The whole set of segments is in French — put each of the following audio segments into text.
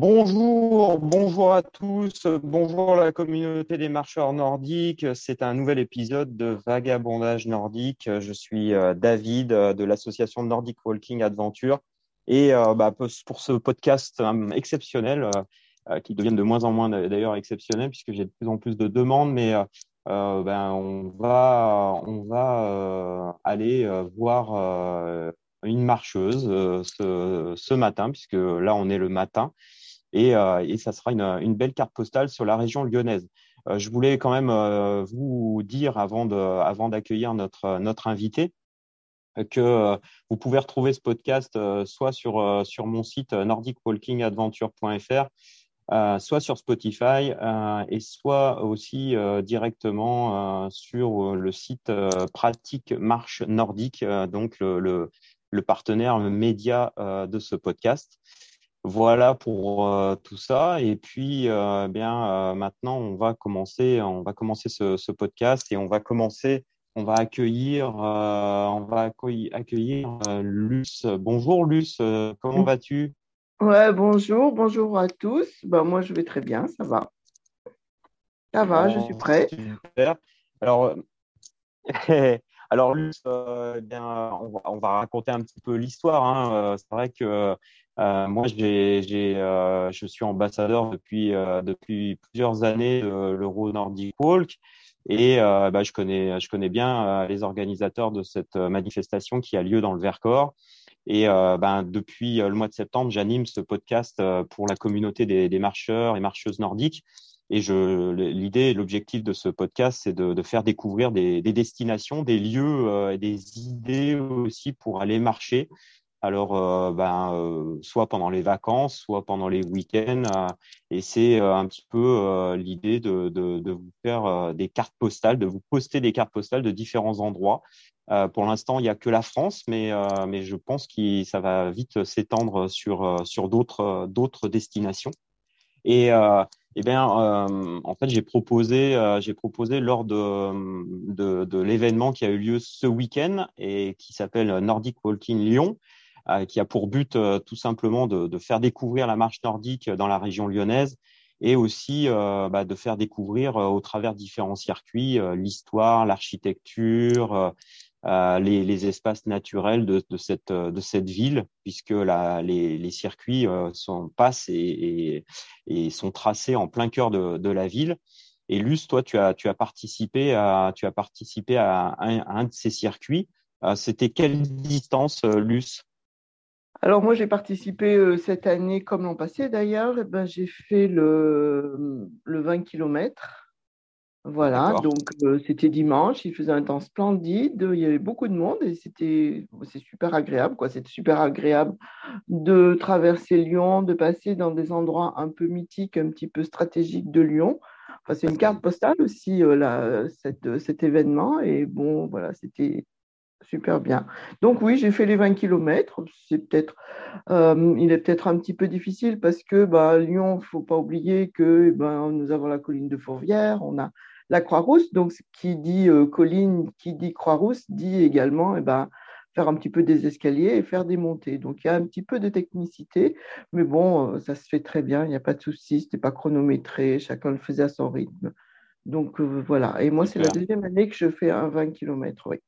Bonjour, bonjour à tous, bonjour la communauté des marcheurs nordiques. C'est un nouvel épisode de Vagabondage nordique. Je suis euh, David euh, de l'association Nordic Walking Adventure et euh, bah, pour ce podcast exceptionnel, qui devient de moins en moins d'ailleurs exceptionnel puisque j'ai de plus en plus de demandes, mais ben, on va, on aller voir une marcheuse ce matin puisque là on est le matin et, euh, et ça sera une, une, belle carte postale sur la région lyonnaise. Euh, je voulais quand même euh, vous dire avant de, avant d'accueillir notre notre invité que vous pouvez retrouver ce podcast soit sur sur mon site nordicwalkingadventure.fr euh, soit sur Spotify euh, et soit aussi euh, directement sur le site Pratique Marche Nordique, donc le, le, le partenaire média de ce podcast. Voilà pour euh, tout ça. Et puis, euh, bien, euh, maintenant, on va commencer, on va commencer ce, ce, podcast et on va commencer, on va accueillir, on va accueillir Luce. Bonjour Luce, comment vas-tu? Ouais, bonjour, bonjour à tous. Ben, moi, je vais très bien, ça va. Ça va, je suis prêt. Super. Alors, alors Luce, bien, on va, on, va, raconter un petit peu l'histoire. Hein. C'est vrai que euh, moi, j'ai, j'ai, euh, je suis ambassadeur depuis, euh, depuis plusieurs années de l'Euro Nordic Walk et bah, je, connais, je connais bien les organisateurs de cette manifestation qui a lieu dans le Vercors. Et ben, depuis le mois de septembre, j'anime ce podcast pour la communauté des, des marcheurs et marcheuses nordiques. Et je, l'idée l'objectif de ce podcast, c'est de, de, faire découvrir des, des destinations, des lieux et des idées aussi pour aller marcher alors, euh, ben, euh, soit pendant les vacances, soit pendant les week-ends. Euh, et c'est un petit peu l'idée de, de, de, vous faire des cartes postales, de vous poster des cartes postales de différents endroits. pour l'instant, il n'y a que la France, mais, mais je pense que ça va vite s'étendre sur, sur d'autres, d'autres destinations. Et, eh bien, en fait, j'ai proposé, j'ai proposé lors de, de, de l'événement qui a eu lieu ce week-end et qui s'appelle Nordic Walking Lyon, euh, qui a pour but euh, tout simplement de, de, faire découvrir la marche nordique dans la région lyonnaise et aussi euh, bah, de faire découvrir au travers différents circuits l'histoire, l'architecture, les, les, espaces naturels de, de, cette, ville, puisque les, circuits sont, passent et, sont tracés en plein cœur de, la ville. Et Luce, toi, tu as, tu as participé à, tu as participé à un, de ces circuits. C'était quelle distance, Luce? Alors moi, j'ai participé euh, cette année, comme l'an passé d'ailleurs, eh ben, j'ai fait le, le 20 km. Voilà, donc euh, c'était dimanche, il faisait un temps splendide, il y avait beaucoup de monde et c'était c'est super agréable quoi, c'était super agréable de traverser Lyon, de passer dans des endroits un peu mythiques, un petit peu stratégiques de Lyon. Enfin, c'est une carte postale aussi euh, là, cette, cet événement et bon voilà, c'était super bien. Donc oui, j'ai fait les 20 km. C'est peut-être, euh, il est peut-être un petit peu difficile parce que bah, Lyon, il ne faut pas oublier que eh ben, nous avons la colline de Fourvière, on a la Croix-Rousse. Donc qui dit euh, colline, qui dit Croix-Rousse, dit également eh ben, faire un petit peu des escaliers et faire des montées. Donc il y a un petit peu de technicité, mais bon, euh, ça se fait très bien, il n'y a pas de souci, ce n'était pas chronométré, chacun le faisait à son rythme. Donc voilà, et moi c'est la deuxième année que je fais un 20 km, oui.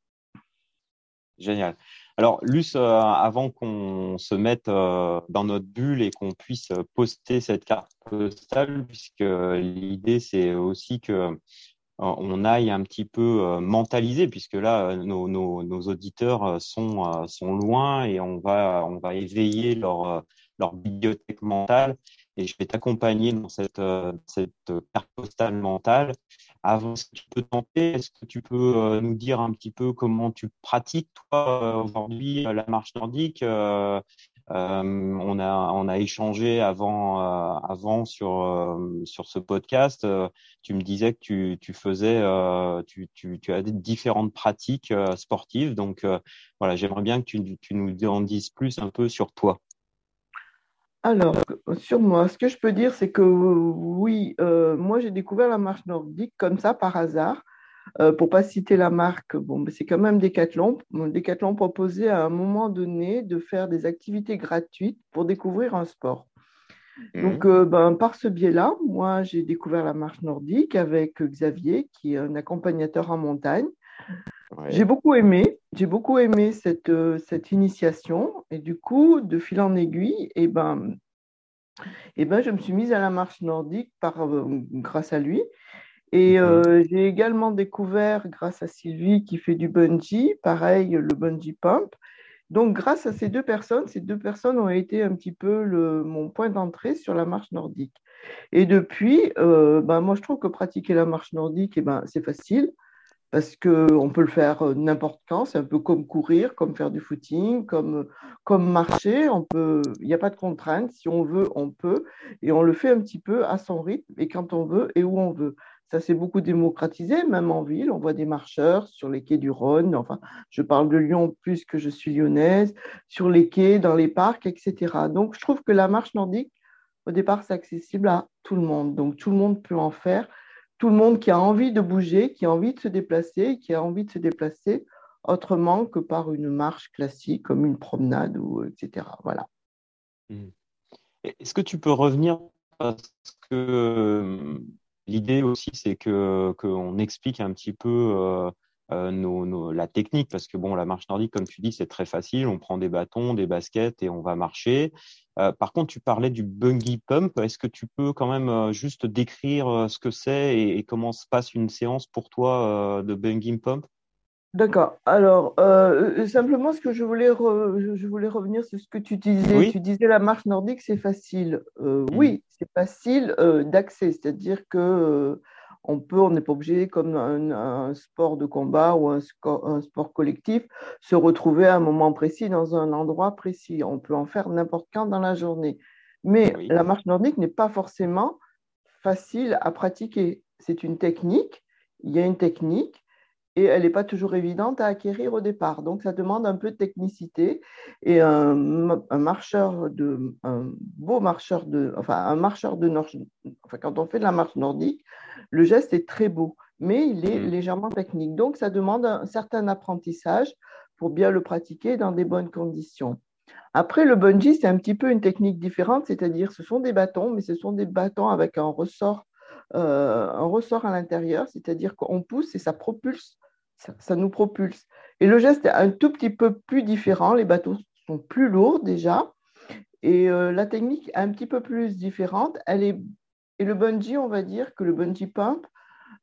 Génial. Alors, Luce, euh, avant qu'on se mette euh, dans notre bulle et qu'on puisse poster cette carte postale, puisque l'idée, c'est aussi que euh, on aille un petit peu mentaliser, puisque là, nos, nos, auditeurs sont, loin et on va, on va éveiller leur, bibliothèque mentale. Et je vais t'accompagner dans cette, cette carte postale mentale avant, ce que tu peux tenter Est-ce que tu peux euh, nous dire un petit peu comment tu pratiques, toi, euh, aujourd'hui, euh, la marche nordique euh, on, a, on a échangé avant, avant sur, sur ce podcast. tu me disais que tu, tu faisais, tu, tu, tu as différentes pratiques sportives. Donc, voilà, j'aimerais bien que tu, tu nous en dises plus un peu sur toi. Alors, sur moi, ce que je peux dire, c'est que oui, euh, moi j'ai découvert la marche nordique comme ça par hasard. Euh, pour pas citer la marque, bon, c'est quand même Decathlon. Decathlon proposait à un moment donné de faire des activités gratuites pour découvrir un sport. Mhm. Donc, euh, ben, par ce biais-là, moi, j'ai découvert la marche nordique avec Xavier, qui est un accompagnateur en montagne. J'ai beaucoup aimé, j'ai beaucoup aimé cette, euh, cette initiation. Et du coup, de fil en aiguille, et eh ben, eh ben, je me suis mise à la marche nordique par, euh, grâce à lui. Et mhm. j'ai également découvert, grâce à Sylvie qui fait du bungee, pareil, le bungee pump. Donc, grâce à ces deux personnes, ces deux personnes ont été un petit peu le, mon point d'entrée sur la marche nordique. Et depuis, euh, ben, moi, je trouve que pratiquer la marche nordique, eh ben, c'est facile parce qu'on peut le faire euh, n'importe quand. C'est un peu comme courir, comme faire du footing, comme, comme marcher. On peut, il n'y a pas de contrainte. Si on veut, on peut. Et on le fait un petit peu à son rythme et quand on veut et où on veut. Ça s'est beaucoup démocratisé, même en ville. On voit des marcheurs sur les quais du Rhône. Enfin, je parle de Lyon plus que je suis lyonnaise, sur les quais, dans les parcs, etc. Donc, je trouve que la marche nordique, au départ, c'est accessible à tout le monde. Donc, tout le monde peut en faire. Tout le monde qui a envie de bouger, qui a envie de se déplacer, qui a envie de se déplacer autrement que par une marche classique, comme une promenade, ou etc. Voilà. Mmh. Est-ce que tu peux revenir parce que L'idée aussi, c'est que qu'on explique un petit peu euh, euh, nos, la technique, parce que bon, la marche nordique, comme tu dis, c'est très facile. On prend des bâtons, des baskets et on va marcher. Euh, par contre, tu parlais du bungee pump. Est-ce que tu peux quand même juste décrire ce que c'est et, comment se passe une séance pour toi de bungee pump? D'accord. Alors, euh, simplement, ce que je voulais, je voulais revenir sur ce que tu disais. Tu disais la marche nordique, c'est facile. Euh, mm. Oui, c'est facile euh, d'accès, c'est-à-dire que on peut, on n'est pas obligé, comme un, sport de combat ou un, un, sport collectif, se retrouver à un moment précis dans un endroit précis. On peut en faire n'importe quand dans la journée. Mais la marche nordique n'est pas forcément facile à pratiquer. C'est une technique. Il y a une technique et elle n'est pas toujours évidente à acquérir au départ. Donc, ça demande un peu de technicité. Et un, marcheur de, un beau marcheur de, enfin, un marcheur de nord, enfin, quand on fait de la marche nordique, le geste est très beau, mais il est mmh. légèrement technique. Donc, ça demande un certain apprentissage pour bien le pratiquer dans des bonnes conditions. Après, le bungee, c'est un petit peu une technique différente, c'est-à-dire ce sont des bâtons, mais ce sont des bâtons avec un ressort euh, un ressort à l'intérieur, c'est-à-dire qu'on pousse et ça propulse ça, nous propulse. Et le geste est un tout petit peu plus différent. Les bateaux sont plus lourds déjà. Et euh, la technique est un petit peu plus différente. Elle est... Et le bungee, on va dire que le bungee pump,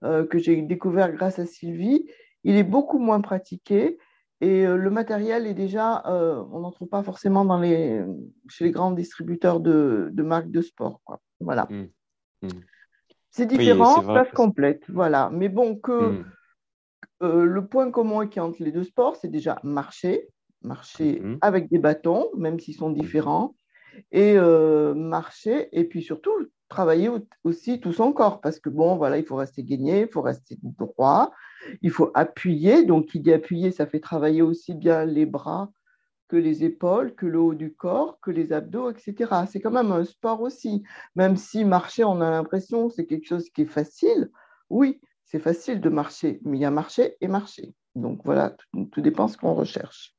euh, que j'ai découvert grâce à Sylvie, il est beaucoup moins pratiqué. Et euh, le matériel est déjà, on n'en trouve pas forcément dans les, chez les grands distributeurs de, de marques de sport. Voilà. Mmh. Mmh. C'est différent, oui, complète. Voilà. Mais bon, que. Mmh. Euh, le point commun qui entre les deux sports, c'est déjà marcher, marcher mhm. avec des bâtons, même s'ils sont différents, et euh, marcher, et puis surtout travailler aussi tout son corps, parce que bon, voilà, il faut rester gagné, il faut rester droit, il faut appuyer, donc qui dit appuyer, ça fait travailler aussi bien les bras que les épaules, que le haut du corps, que les abdos, etc. C'est quand même un sport aussi, même si marcher, on a l'impression c'est quelque chose qui est facile, oui, c'est facile de marcher, mais il y a marcher et marcher. Donc voilà, tout, dépend de ce qu'on recherche.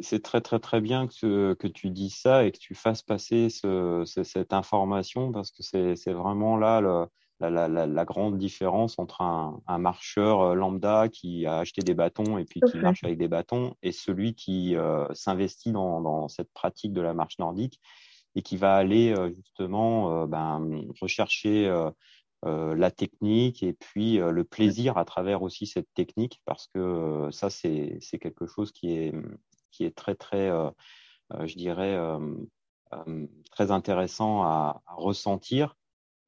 C'est très très très bien que, que, tu dis ça et que tu fasses passer cette information parce que c'est vraiment là la, grande différence entre un, marcheur euh, lambda qui a acheté des bâtons et puis qui marche avec des bâtons et celui qui euh, s'investit dans, cette pratique de la marche nordique et qui va aller euh, justement ben, rechercher la technique et puis euh, le plaisir à travers aussi cette technique parce que euh, ça c'est quelque chose qui est qui est très très je dirais très intéressant à, ressentir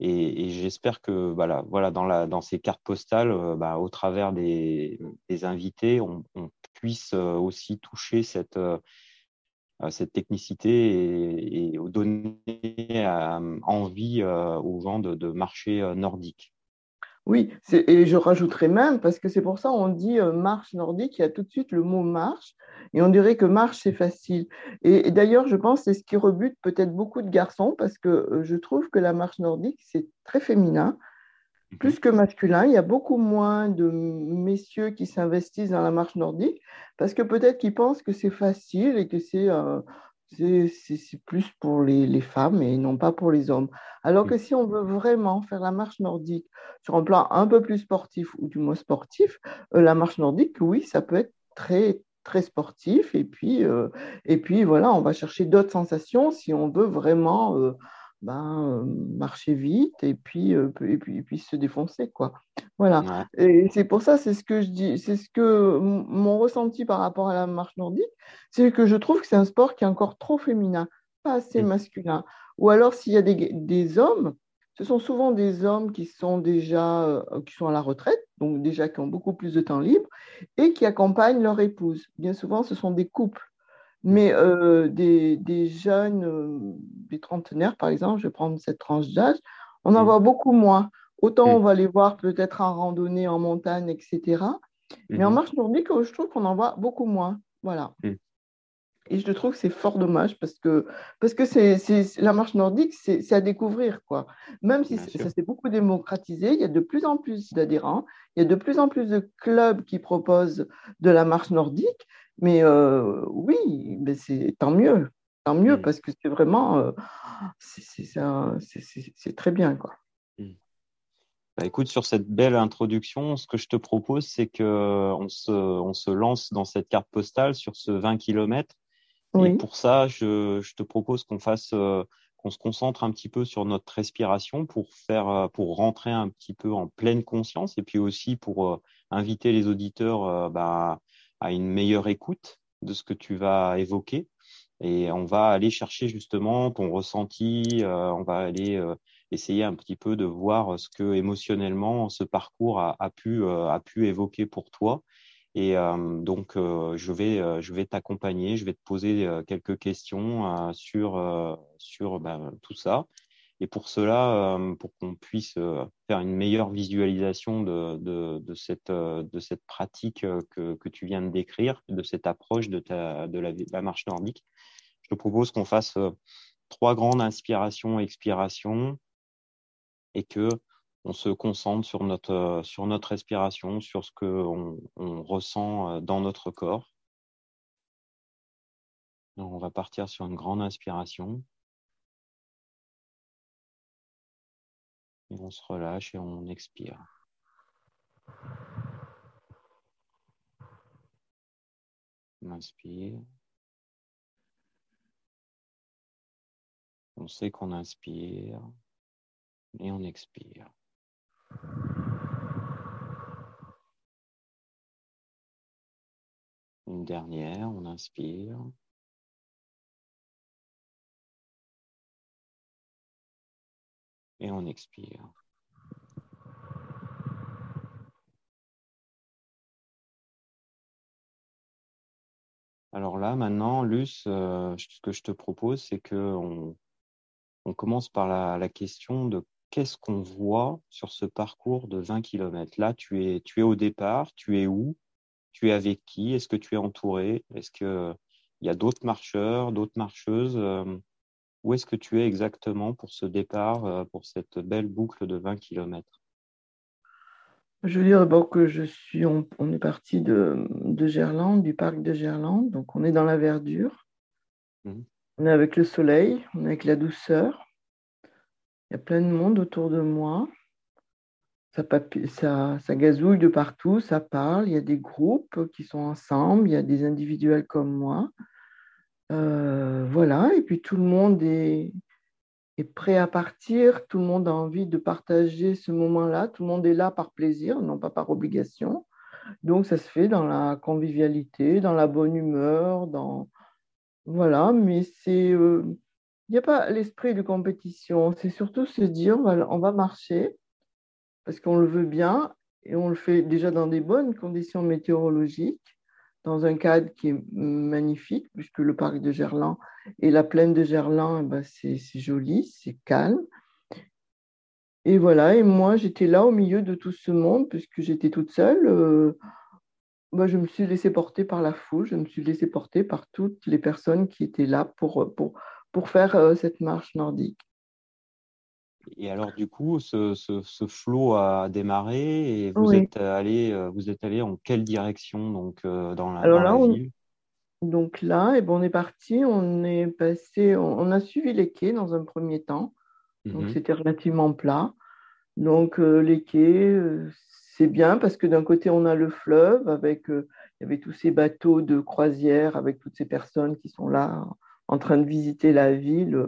et, j'espère que voilà voilà dans la dans ces cartes postales bah, au travers des, des invités on, on puisse aussi toucher cette cette technicité et, donner euh, envie euh, aux gens de, marcher euh, nordique. Oui, et je rajouterais même, parce que c'est pour ça on dit marche nordique, il y a tout de suite le mot marche, et on dirait que marche, c'est facile. Et, d'ailleurs, je pense que c'est ce qui rebute peut-être beaucoup de garçons, parce que je trouve que la marche nordique, c'est très féminin. Plus que masculin. Il y a beaucoup moins de messieurs qui s'investissent dans la marche nordique parce que peut-être qu'ils pensent que c'est facile et que c'est c'est plus pour les, femmes et non pas pour les hommes. Alors que si on veut vraiment faire la marche nordique sur un plan un peu plus sportif ou du moins sportif, euh, la marche nordique, oui, ça peut être très très sportif et puis euh, et puis voilà, on va chercher d'autres sensations si on veut vraiment euh, ben, marcher vite et puis, et puis, et puis se défoncer quoi. Voilà. Et c'est pour ça, c'est ce que je dis, c'est ce que mon ressenti par rapport à la marche nordique, c'est que je trouve que c'est un sport qui est encore trop féminin, pas assez masculin. Ou alors s'il y a des, des, hommes, ce sont souvent des hommes qui sont déjà qui sont à la retraite, donc déjà qui ont beaucoup plus de temps libre et qui accompagnent leur épouse. Bien souvent, ce sont des couples. Mais euh, des, des, jeunes, euh, des trentenaires, par exemple, je vais prendre cette tranche d'âge, on en mm. voit beaucoup moins. Autant mm. on va les voir peut-être en randonnée, en montagne, etc. Mais en mm-hmm. marche nordique, je trouve qu'on en voit beaucoup moins. Voilà. Et je trouve que c'est fort dommage parce que, parce que c'est, la marche nordique, c'est, à découvrir. Quoi. Même si ça s'est beaucoup démocratisé, il y a de plus en plus d'adhérents, il y a de plus en plus de clubs qui proposent de la marche nordique. Mais euh, oui, mais c'est tant mieux, tant mieux, mmh. parce que c'est vraiment, euh, c'est très bien. Quoi. Mmh. Bah, écoute, sur cette belle introduction, ce que je te propose, c'est qu'on se, on se lance dans cette carte postale sur ce 20 km. Et pour ça, je, je te propose qu'on fasse, euh, qu'on se concentre un petit peu sur notre respiration pour faire, pour rentrer un petit peu en pleine conscience et puis aussi pour inviter les auditeurs bah, à une meilleure écoute de ce que tu vas évoquer. Et on va aller chercher justement ton ressenti, euh, on va aller euh, essayer un petit peu de voir ce que émotionnellement ce parcours a, pu, euh, a pu évoquer pour toi. Et donc, je vais, vais t'accompagner, je vais te poser quelques questions sur, sur ben, tout ça. Et pour cela, euh, pour qu'on puisse euh, faire une meilleure visualisation de, euh, cette pratique que, tu viens de décrire, de cette approche de, la, marche nordique, je te propose qu'on fasse trois grandes inspirations expirations et que on se concentre sur notre, respiration, sur ce qu'on on ressent dans notre corps. on va partir sur une grande inspiration. On se relâche et on expire. On inspire. On sait qu'on inspire et on expire. Une dernière, on inspire. Et on expire. Alors là, maintenant, Luce, euh, ce que je te propose, c'est qu'on on commence par la, question de qu'est-ce qu'on voit sur ce parcours de 20 km. Là, tu es, tu es au départ, tu es où Tu es avec qui Est-ce que tu es entouré Est-ce qu'il y a d'autres marcheurs, d'autres marcheuses euh, où est-ce que tu es exactement pour ce départ, euh, pour cette belle boucle de 20 km Je veux dire que je suis, on, est parti de, de, Gerland, du parc de Gerland, donc on est dans la verdure, mmh. on est avec le soleil, on est avec la douceur, il y a plein de monde autour de moi, ça, ça, ça, gazouille de partout, ça parle, il y a des groupes qui sont ensemble, il y a des individuels comme moi. Euh, voilà, et puis tout le monde est, prêt à partir, tout le monde a envie de partager ce moment-là, tout le monde est là par plaisir, non pas par obligation. Donc ça se fait dans la convivialité, dans la bonne humeur, dans voilà, mais c'est euh, il n'y a pas l'esprit de compétition, c'est surtout se dire on va marcher parce qu'on le veut bien et on le fait déjà dans des bonnes conditions météorologiques dans un cadre qui est magnifique, puisque le parc de Gerland et la plaine de Gerland, eh ben c'est joli, c'est calme. Et voilà, et moi j'étais là au milieu de tout ce monde, puisque j'étais toute seule. Euh, bah, je me suis laissée porter par la foule, je me suis laissée porter par toutes les personnes qui étaient là pour faire euh, cette marche nordique. Et alors, du coup, ce, ce, flot a démarré et vous êtes allé, euh, vous êtes allé en quelle direction donc euh, dans la, alors là, on, donc là, et bon, on est parti, on est passé, on, a suivi les quais dans un premier temps. Donc mhm. c'était relativement plat. Donc euh, les quais, euh, c'est bien parce que d'un côté on a le fleuve avec, il y avait tous ces bateaux de croisière avec toutes ces personnes qui sont là en train de visiter la ville.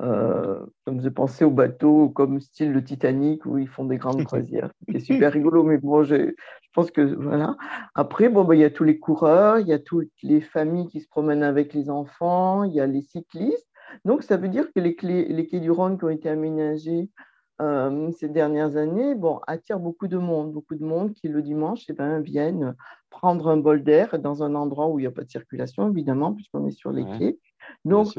Euh, ça me faisait penser aux bateaux comme style le Titanic où ils font des grandes croisières. C'est super rigolo, mais bon, je, pense que voilà. Après, bon, bah, il y a tous les coureurs, il y a toutes les familles qui se promènent avec les enfants, il y a les cyclistes. Donc, ça veut dire que les, les quais du Rhône qui ont été aménagés euh, ces dernières années bon, attirent beaucoup de monde. Beaucoup de monde qui, le dimanche, eh ben, viennent prendre un bol d'air dans un endroit où il n'y a pas de circulation, évidemment, puisqu'on est sur les quais. Donc,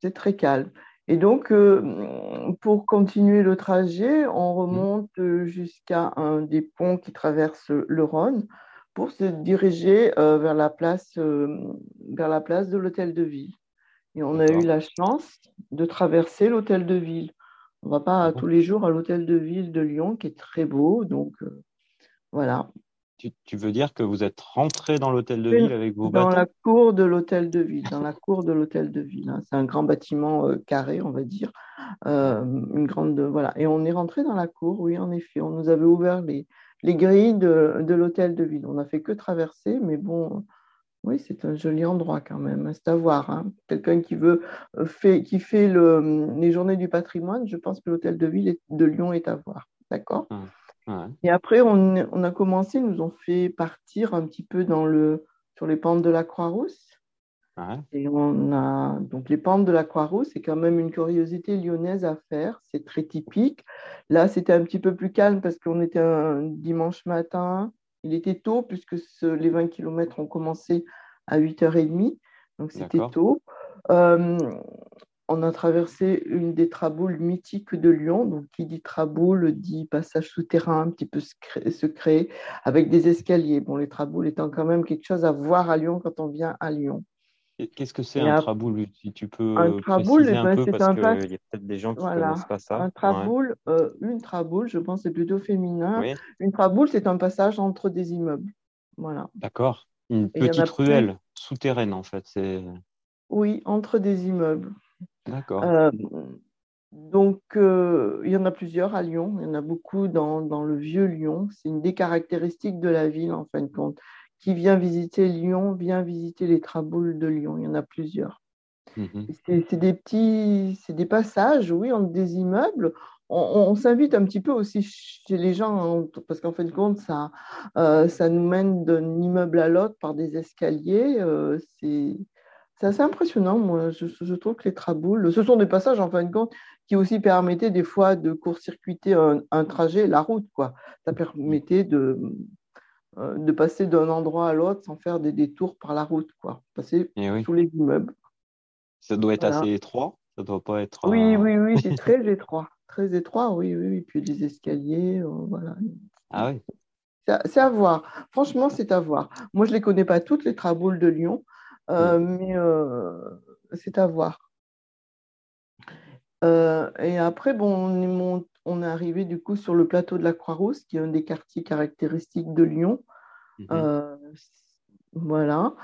c'est très calme. Et donc, euh, pour continuer le trajet, on mmh. remonte jusqu'à un des ponts qui traverse le Rhône pour se diriger euh, vers, la place, euh, vers la place de l'hôtel de ville. Et on a eu la chance de traverser l'hôtel de ville. On ne va pas tous les jours à l'hôtel de ville de Lyon, qui est très beau. Donc, voilà tu, veux dire que vous êtes rentré dans l'hôtel de ville avec vos Dans la cour de l'hôtel de ville, dans la cour de l'hôtel de ville. Hein. C'est un grand bâtiment euh, carré, on va dire. Euh, une grande, voilà. Et on est rentré dans la cour, oui, en effet. On nous avait ouvert les, les grilles de, de l'hôtel de ville. On n'a fait que traverser, mais bon, oui, c'est un joli endroit quand même. Hein. C'est à voir. Hein. Quelqu'un qui veut euh, fait, qui fait le, les journées du patrimoine, je pense que l'hôtel de ville de Lyon est à voir. D'accord? Et après, on, a commencé, ils nous ont fait partir un petit peu dans le, sur les pentes de la Croix-Rousse. Et on a donc les pentes de la Croix-Rousse, c'est quand même une curiosité lyonnaise à faire, c'est très typique. Là, c'était un petit peu plus calme parce qu'on était un dimanche matin, il était tôt puisque les 20 km ont commencé à 8h30, donc c'était tôt. Euh, on a traversé une des traboules mythiques de Lyon. Donc, qui dit traboule dit passage souterrain un petit peu secret, avec des escaliers. Bon, les traboules étant quand même quelque chose à voir à Lyon quand on vient à Lyon. Qu'est-ce que c'est un traboule Si tu peux un traboule, eh ben, c'est un parce qu'il y a peut-être des gens qui ne connaissent pas ça. Un traboule, euh, une traboule, je pense, c'est plutôt féminin. Une traboule, c'est un passage entre des immeubles. Voilà. D'accord. Une petite ruelle souterraine, en fait. Oui, entre des immeubles. D'accord. Euh, donc, euh, il y en a plusieurs à Lyon. Il y en a beaucoup dans, dans le vieux Lyon. C'est une des caractéristiques de la ville, en fin de compte. Qui vient visiter Lyon, vient visiter les traboules de Lyon. Il y en a plusieurs. Mhm. C'est des petits, c'est des passages, oui, entre des immeubles. On, s'invite un petit peu aussi chez les gens, hein, parce qu'en fin de compte, ça, euh, ça nous mène d'un immeuble à l'autre par des escaliers. c'est c'est assez impressionnant, moi. Je, trouve que les traboules, ce sont des passages, en fin de compte, qui aussi permettaient des fois de court-circuiter un, trajet, la route, quoi. Ça permettait de, euh, de passer d'un endroit à l'autre sans faire des détours par la route, quoi. Passer eh sous les immeubles. Ça doit être assez étroit, ça doit pas être. Oui, euh, oui, oui, c'est très étroit. Très étroit, oui, oui, oui. Puis des escaliers, euh, voilà. Ah oui. C'est à, voir. Franchement, c'est à voir. Moi, je ne les connais pas toutes, les traboules de Lyon. Euh, mais euh, c'est à voir. Euh, et après, bon, on est, arrivé du coup sur le plateau de la Croix-Rousse, qui est un des quartiers caractéristiques de Lyon. Mhm. voilà.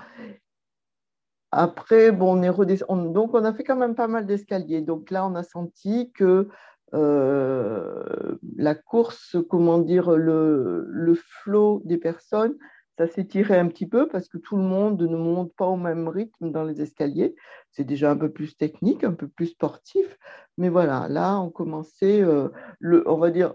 Après, bon, on est redescendu. Donc, on a fait quand même pas mal d'escaliers. Donc là, on a senti que la course, comment dire, le, le flot des personnes ça s'est tiré un petit peu parce que tout le monde ne monte pas au même rythme dans les escaliers. C'est déjà un peu plus technique, un peu plus sportif. Mais voilà, là, on commençait, euh, le, on va dire,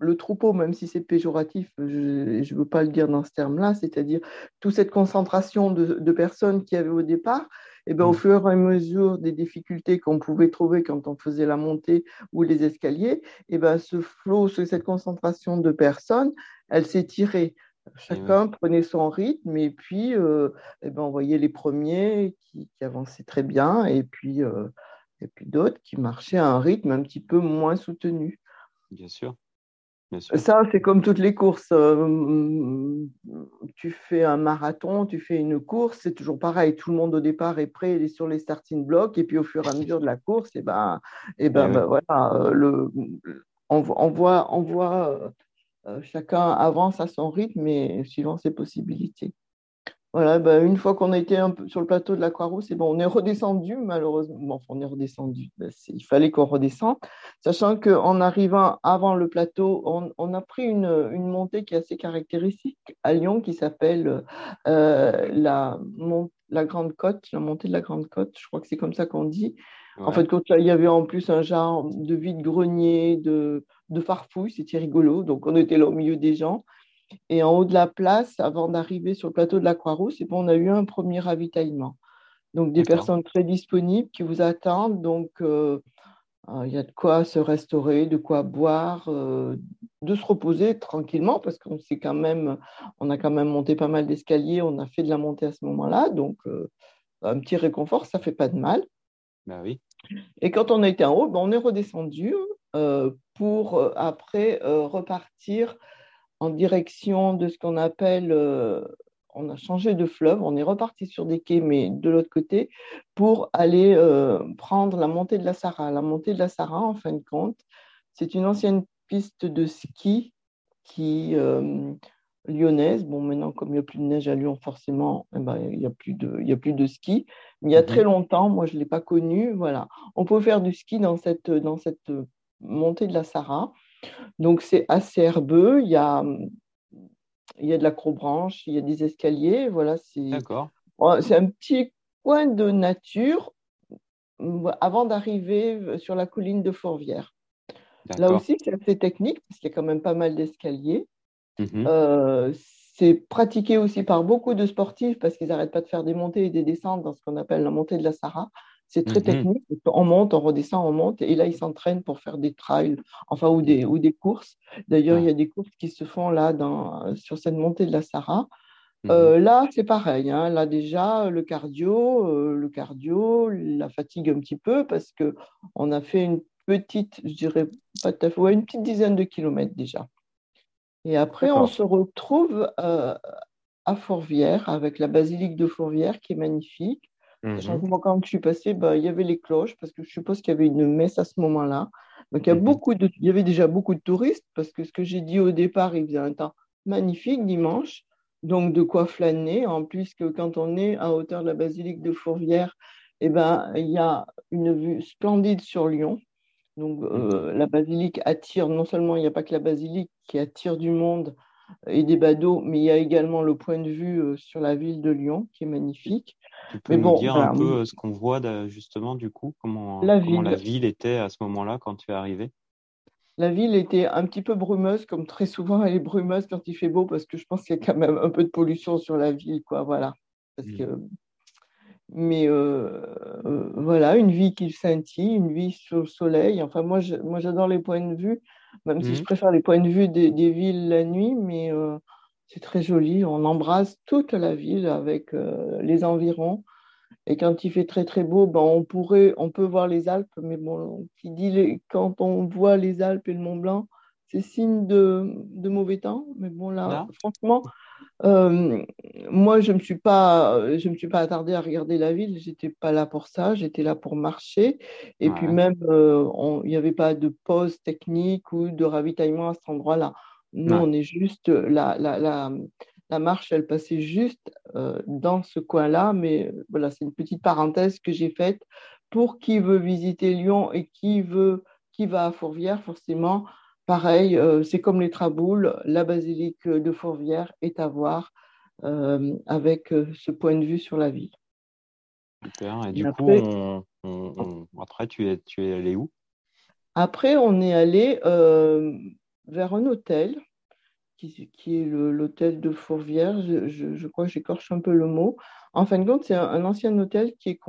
le troupeau, même si c'est péjoratif, je ne veux pas le dire dans ce terme-là, c'est-à-dire toute cette concentration de, personnes qu'il y avait au départ, et eh ben, au mm. fur et à mesure des difficultés qu'on pouvait trouver quand on faisait la montée ou les escaliers, et eh ben, ce flot, cette concentration de personnes, elle s'est tirée. Chacun prenait son rythme et puis euh, eh ben, on voyait les premiers qui, avançaient très bien et puis, euh, et puis d'autres qui marchaient à un rythme un petit peu moins soutenu. Bien sûr. Ça, c'est comme toutes les courses. Euh, tu fais un marathon, tu fais une course, c'est toujours pareil. Tout le monde au départ est prêt, il est sur les starting blocks, et puis au fur et à mesure de la course, et eh ben, eh ben, ben, voilà, le, on, on, voit, on voit chacun avance à son rythme et suivant ses possibilités. Voilà, bah, une fois qu'on a été un peu sur le plateau de la Croix-Rousse, c'est bon, on est redescendu, malheureusement. enfin, on est redescendu. Bah, il fallait qu'on redescende, sachant qu'en arrivant avant le plateau, on, a pris une, montée qui est assez caractéristique à Lyon, qui s'appelle euh, la, la Grande Côte, la montée de la Grande Côte. Je crois que c'est comme ça qu'on dit. En fait, quand il y avait en plus un genre de vide-grenier, de, de farfouille, c'était rigolo. Donc, on était là au milieu des gens. Et en haut de la place, avant d'arriver sur le plateau de la Croix-Rousse, bon, on a eu un premier ravitaillement. Donc, des personnes très disponibles qui vous attendent. Donc, euh, euh, il y a de quoi se restaurer, de quoi boire, euh, de se reposer tranquillement parce qu'on quand même, on a quand même monté pas mal d'escaliers, on a fait de la montée à ce moment-là. Donc, un petit réconfort, ça fait pas de mal. Ben oui. Et quand on a été en haut, ben, on est redescendu pour après repartir en direction de ce qu'on appelle, euh, on a changé de fleuve, on est reparti sur des quais, mais de l'autre côté, pour aller euh, prendre la montée de la Sarah. La montée de la Sarah, en fin de compte, c'est une ancienne piste de ski qui euh, lyonnaise. Bon, maintenant, comme il n'y a plus de neige à Lyon, forcément, eh ben, il n'y a, plus de, il y a plus de ski. Mais il y a très mhm. longtemps, moi, je ne l'ai pas connu. Voilà. On peut faire du ski dans cette, dans cette montée de la Sarah. Donc c'est assez herbeux, il y a, il y a de l'acrobranche, il y a des escaliers, voilà, c'est c'est un petit coin de nature avant d'arriver sur la colline de Fourvière. Là aussi, c'est assez technique parce qu'il y a quand même pas mal d'escaliers. Mhm. Euh, c'est pratiqué aussi par beaucoup de sportifs parce qu'ils n'arrêtent pas de faire des montées et des descentes dans ce qu'on appelle la montée de la Sarah. C'est très mhm. technique. On monte, on redescend, on monte. Et là, ils s'entraînent pour faire des trails, enfin, ou des, ou des courses. D'ailleurs, il y a des courses qui se font là dans, sur cette montée de la Sarah. Mhm. Euh, là, c'est pareil. Hein. Là, déjà, le cardio, euh, le cardio, la fatigue un petit peu parce qu'on a fait une petite, je dirais pas tout à fait, une petite dizaine de kilomètres déjà. Et après, on se retrouve euh, à Fourvière avec la basilique de Fourvière qui est magnifique. Mhm. quand je suis passée, bah, il y avait les cloches, parce que je suppose qu'il y avait une messe à ce moment-là. Donc, il y, a beaucoup de, il y avait déjà beaucoup de touristes, parce que ce que j'ai dit au départ, il faisait un temps magnifique dimanche, donc de quoi flâner. En plus, que quand on est à hauteur de la basilique de Fourvière, eh ben, il y a une vue splendide sur Lyon. Donc, euh, mhm. la basilique attire, non seulement il n'y a pas que la basilique qui attire du monde et des badauds, mais il y a également le point de vue euh, sur la ville de Lyon qui est magnifique. Tu peux nous dire un peu euh, ce qu'on voit justement du coup, comment la, comment ville. la ville était à ce moment-là quand tu es arrivé? La ville était un petit peu brumeuse, comme très souvent elle est brumeuse quand il fait beau, parce que je pense qu'il y a quand même un peu de pollution sur la ville, quoi, voilà. Parce mmh. que... Mais euh, euh, voilà, une vie qui scintille, une vie sur le soleil. Enfin, moi, moi j'adore les points de vue, même si je mmh. préfère les points de vue des, des villes la nuit, mais c'est très joli. On embrasse toute la ville avec euh, les environs. Et quand il fait très très beau, ben, on pourrait, on peut voir les Alpes, mais bon, qui dit quand on voit les Alpes et le Mont Blanc, c'est signe de, de, mauvais temps. Mais bon là, franchement, euh, moi je me suis pas, je me suis pas attardée à regarder la ville. J'étais pas là pour ça. J'étais là pour marcher. Et puis même, euh, il n'y avait pas de pause technique ou de ravitaillement à cet endroit-là. Nous, on est juste, la, la, la, la, marche, elle passait juste euh, dans ce coin-là, mais euh, voilà, c'est une petite parenthèse que j'ai faite pour qui veut visiter Lyon et qui veut, qui va à Fourvière, forcément, pareil, euh, c'est comme les Traboules, la basilique de Fourvière est à voir avec ce point de vue sur la ville. Super. Et du coup, on, après, tu es, tu es allé où? Après, on est allé vers un hôtel, qui, qui est l'hôtel de Fourvière, je, je, crois que j'écorche un peu le mot. En fin de compte, c'est un, ancien hôtel qui, est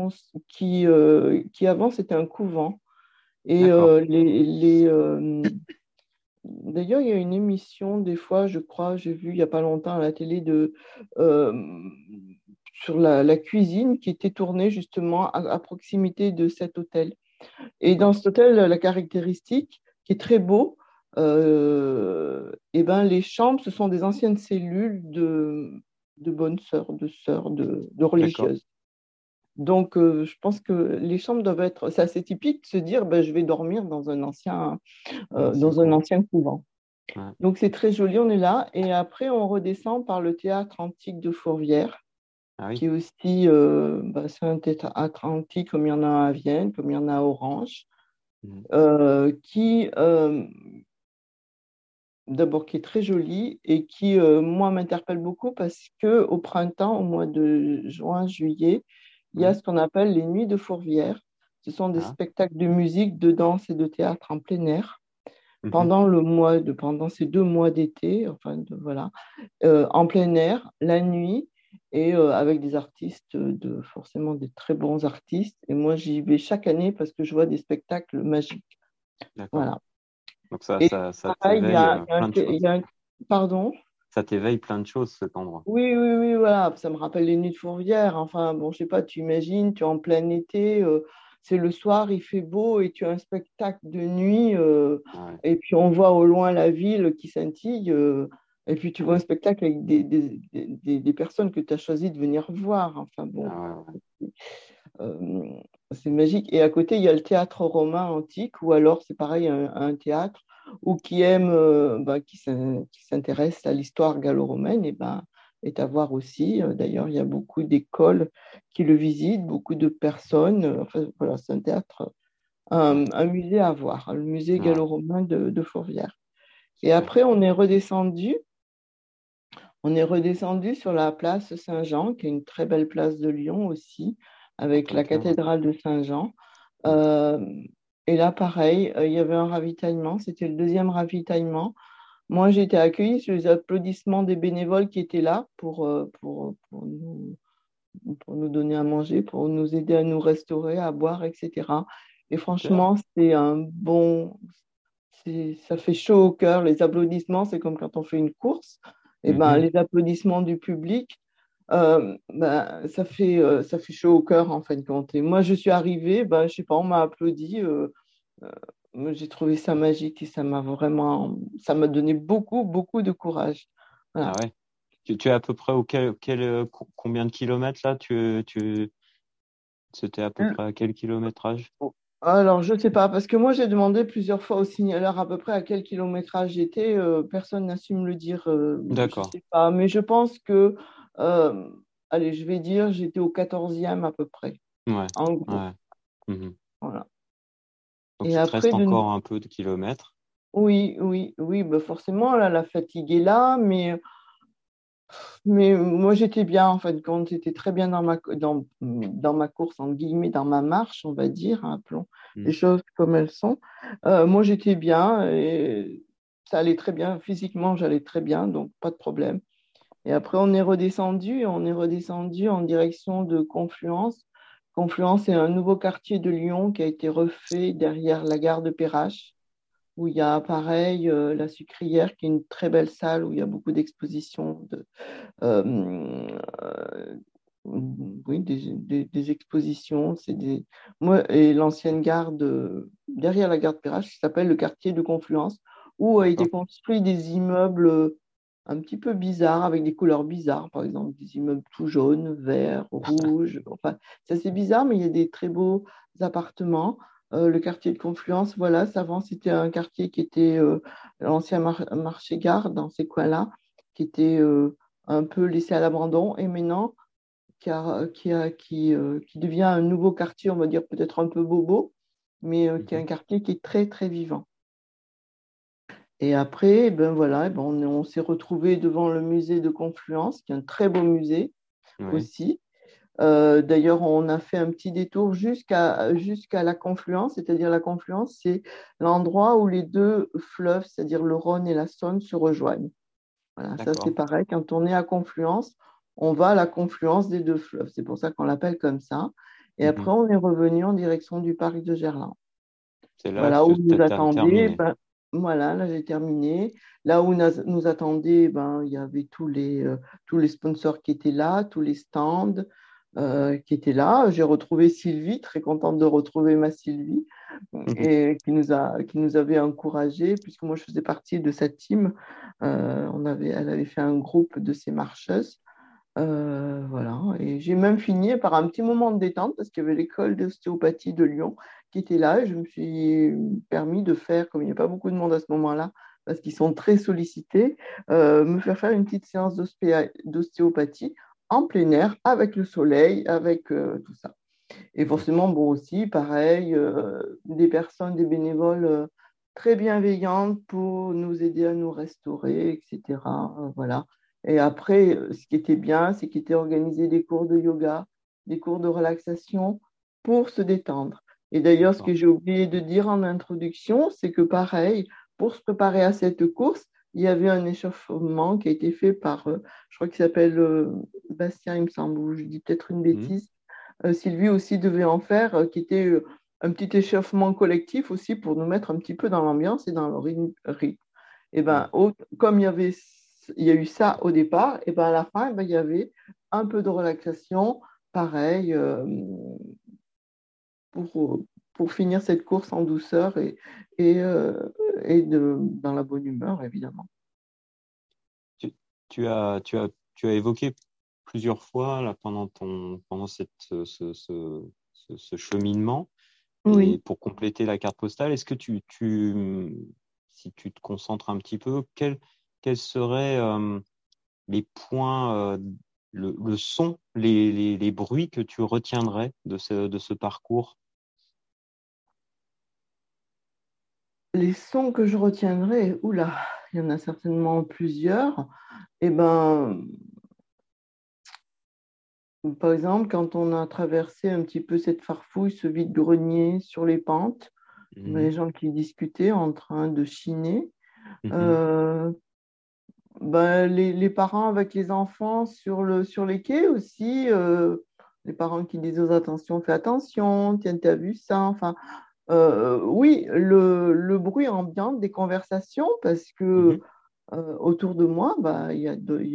qui, euh, qui avant c'était un couvent. Et euh, les, les euh, D'ailleurs, il y a une émission, des fois, je crois, j'ai vu il n'y a pas longtemps à la télé, de, sur la, la, cuisine qui était tournée justement à, à, proximité de cet hôtel. Et dans cet hôtel, la caractéristique, qui est très beau, euh, eh ben, les chambres, ce sont des anciennes cellules de, de bonnes sœurs, de sœurs, de, de religieuses. Donc, euh, je pense que les chambres doivent être. C'est assez typique de se dire ben, je vais dormir dans un ancien, euh, dans un ancien couvent. Donc, c'est très joli, on est là. Et après, on redescend par le théâtre antique de Fourvière. ah qui est aussi euh, bah, c'est un théâtre antique comme il y en a à Vienne, comme il y en a à Orange, mmh. euh, qui d'abord qui est très joli et qui moi m'interpelle beaucoup parce que au printemps, au mois de juin, juillet, il y a ce qu'on appelle les nuits de Fourvière. Ce sont des ah. spectacles de musique, de danse et de théâtre en plein air mmh pendant le mois de pendant ces deux mois d'été, enfin voilà, en plein air, la nuit et euh, avec des artistes, de, forcément des très bons artistes. Et moi, j'y vais chaque année parce que je vois des spectacles magiques. Voilà. Donc ça, ça, euh. Pardon? Ça t'éveille plein de choses, cet endroit. Oui, oui, oui, voilà. Ça me rappelle les nuits de Fourvière. Enfin, bon, je sais pas, tu imagines, tu es en plein été, euh, c'est le soir, il fait beau et tu as un spectacle de nuit. Et puis, on voit au loin la ville qui scintille. Et puis tu vois un spectacle avec des, des, des, des personnes que tu as choisi de venir voir. Enfin bon, ah euh, c'est magique. Et à côté, il y a le théâtre romain antique, ou alors c'est pareil, un, théâtre ou qui aime, euh, bah, qui s'intéresse à l'histoire gallo-romaine, et ben est à voir aussi. D'ailleurs, il y a beaucoup d'écoles qui le visitent, beaucoup de personnes. Enfin, voilà, c'est un théâtre, un, musée à voir, le musée gallo-romain de, de Fourvière. Et après, on est redescendu on est redescendu sur la place Saint-Jean, qui est une très belle place de Lyon aussi, avec la cathédrale de Saint-Jean. Euh, et là, pareil, euh, il y avait un ravitaillement, c'était le deuxième ravitaillement. Moi, j'ai été accueillie sur les applaudissements des bénévoles qui étaient là pour, euh, pour, nous, pour nous donner à manger, pour nous aider à nous restaurer, à boire, etc. Et franchement, c'est un bon. Ça fait chaud au cœur. Les applaudissements, c'est comme quand on fait une course et ben, mhm. les applaudissements du public, euh, ben, ça, fait, euh, ça fait chaud au cœur en fin de compte. Et moi, je suis arrivée, ben, je sais pas, on m'a applaudi. Euh, j'ai trouvé ça magique et ça m'a vraiment, ça m'a donné beaucoup, beaucoup de courage. Ah ouais. Tu, tu, es à peu près au quel, quel, combien de kilomètres là? Tu, tu... C'était à peu près à quel kilométrage? Alors, je ne sais pas, parce que moi, j'ai demandé plusieurs fois au signaleur à peu près à quel kilométrage j'étais. Euh, personne n'a su me le dire. Euh, D'accord. Je sais pas, mais je pense que, euh, allez, je vais dire, j'étais au 14e à peu près. Ouais. En gros. Ouais. Mhm. Voilà. Donc, il te reste encore un peu de kilomètres. Oui, oui, oui, bah forcément, là, la fatigue est là, mais mais moi, j'étais bien, en fait, quand j'étais très bien dans ma, dans, dans ma course, en guillemets, dans ma marche, on va dire, hein, appelons mmh. les choses comme elles sont. Euh, moi, j'étais bien et ça allait très bien. Physiquement, j'allais très bien, donc pas de problème. Et après, on est redescendu, on est redescendu en direction de Confluence. Confluence est un nouveau quartier de Lyon qui a été refait derrière la gare de Perrache où il y a pareil euh, la sucrière qui est une très belle salle où il y a beaucoup d'expositions de, euh, euh, oui, des, expositions. C'est des... Moi, et l'ancienne gare derrière la gare de Perrache, qui s'appelle le quartier de Confluence, où a été construit des immeubles un petit peu bizarres, avec des couleurs bizarres, par exemple des immeubles tout jaunes, verts, rouges. Enfin, c'est assez bizarre, mais il y a des très beaux appartements. Euh, le quartier de Confluence, voilà, avant c'était un quartier qui était euh, l'ancien marché-gare dans ces coins-là, qui était euh, un peu laissé à l'abandon et maintenant qui, qui, qui, qui, devient un nouveau quartier, on va dire peut-être un peu bobo, mais qui est un mhm. quartier qui est très très vivant. Et après, ben voilà, ben on, s'est retrouvé devant le musée de Confluence, qui est un très beau musée aussi. Euh, d'ailleurs, on a fait un petit détour jusqu'à jusqu'à la confluence, c'est-à-dire la confluence, c'est l'endroit où les deux fleuves, c'est-à-dire le Rhône et la Saône, se rejoignent. Voilà, ça c'est pareil. Quand on est à confluence, on va à la confluence des deux fleuves. C'est pour ça qu'on l'appelle comme ça. Et mhm. après, on est revenu en direction du parc de Gerland. C'est là voilà, où nous attendait. Ben, voilà, là j'ai terminé. Là où nous, nous attendait, ben, il y avait tous les, euh, tous les sponsors qui étaient là, tous les stands. Euh, qui était là. J'ai retrouvé Sylvie, très contente de retrouver ma Sylvie, mhm. et qui nous, a, qui nous avait encouragés, puisque moi je faisais partie de cette team. Euh, on avait, elle avait fait un groupe de ces marcheuses. Euh, voilà, et j'ai même fini par un petit moment de détente parce qu'il y avait l'école d'ostéopathie de Lyon qui était là. Et je me suis permis de faire, comme il n'y a pas beaucoup de monde à ce moment-là, parce qu'ils sont très sollicités, me faire faire une petite séance d'ostéopathie en plein air, avec le soleil, avec tout ça. Et forcément, bon aussi, pareil, des personnes, des bénévoles très bienveillantes pour nous aider à nous restaurer, etc. voilà. Et après, ce qui était bien, c'est qu'il était organisé des cours de yoga, des cours de relaxation pour se détendre. Et d'ailleurs, ce que j'ai oublié de dire en introduction, c'est que pareil, pour se préparer à cette course, il y avait un échauffement qui a été fait par, euh, je crois qu'il s'appelle euh, Bastien, il me semble, ou je dis peut-être une mhm. bêtise. Euh, Sylvie aussi devait en faire, qui était un petit échauffement collectif aussi pour nous mettre un petit peu dans l'ambiance et dans le rythme. Et ben, comme il y avait, il y a eu ça au départ, et ben à la fin, ben, il y avait un peu de relaxation, pareil, pour, pour finir cette course en douceur et, et, euh, et de, dans la bonne humeur, évidemment. Tu, as, tu, as, tu as évoqué plusieurs fois là, pendant, ton, pendant cette, ce, ce, ce, cheminement. Oui. Et pour compléter la carte postale, est-ce que tu, tu, si tu te concentres un petit peu, quels, quels seraient euh, les points, euh, le, le, son, les, les, les, bruits que tu retiendrais de ce, de ce parcours? Les sons que je retiendrai, oula, il y en a certainement plusieurs. Eh ben, par exemple, quand on a traversé un petit peu cette farfouille, ce vide-grenier sur les pentes, mhm. les gens qui discutaient en train de chiner. Mhm. Euh, ben, les, parents avec les enfants sur, le, sur les quais aussi, euh, les parents qui disent aux attention, fais attention, tiens, tu as vu ça, enfin, euh, oui, le, bruit ambiant des conversations, parce que mhm. euh, autour de moi, bah, il y,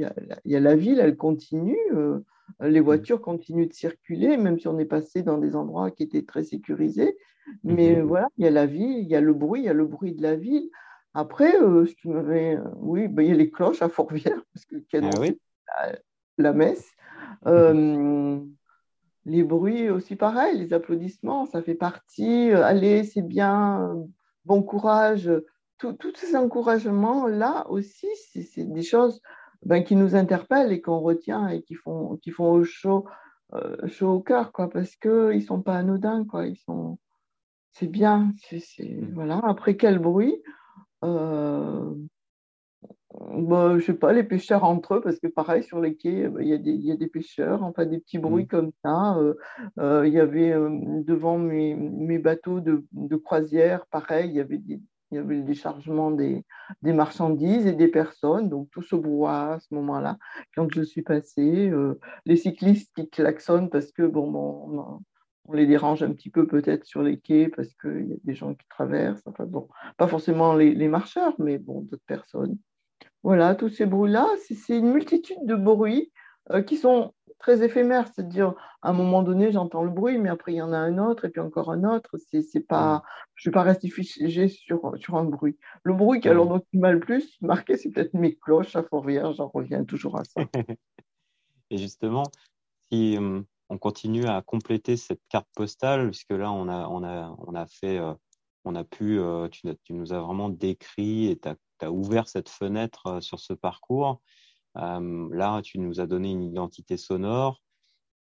a la ville, elle continue, euh, les mhm. voitures continuent de circuler, même si on est passé dans des endroits qui étaient très sécurisés. Mais mhm. voilà, il y a la ville, il y a le bruit, il y a le bruit de la ville. Après, ce qui m'avait. Oui, bah, il y a les cloches à Fort-Vierre, parce que ah la, la, messe les bruits aussi pareil, les applaudissements, ça fait partie. Euh, allez, c'est bien, bon courage. Tous ces encouragements-là aussi, c'est des choses ben, qui nous interpellent et qu'on retient et qui font, qui font chaud, euh, chaud au cœur, quoi, parce qu'ils ne sont pas anodins, quoi. Ils sont... C'est bien. Mmh. Voilà. Après, quel bruit? Euh, bah, je ne sais pas, les pêcheurs entre eux, parce que pareil, sur les quais, bah, il y, a des pêcheurs, enfin des petits bruits mmh. comme ça. Euh, euh, il y avait euh, devant mes, bateaux de, croisière, pareil, il y avait, il y avait le déchargement des, marchandises et des personnes, donc tout ce brouhaha à ce moment-là, quand je suis passée. les cyclistes qui klaxonnent parce que, bon, bon on, les dérange un petit peu peut-être sur les quais parce qu'il y a des gens qui traversent, enfin bon, pas forcément les, les marcheurs, mais bon, d'autres personnes. Voilà, tous ces bruits-là, c'est une multitude de bruits euh, qui sont très éphémères. C'est-à-dire, à un moment donné, j'entends le bruit, mais après, il y en a un autre, et puis encore un autre. C'est, pas, je ne suis pas restée figée sur, sur un bruit. Le bruit qui, alors, qui m'a le plus marqué, c'est peut-être mes cloches à Fort-Vierge. J'en reviens toujours à ça. et justement, si euh, on continue à compléter cette carte postale, puisque là, on a, on a, on a fait... Euh, on a pu, tu, tu, nous as vraiment décrit et tu as tu as ouvert cette fenêtre euh, sur ce parcours. Euh, là, tu nous as donné une identité sonore.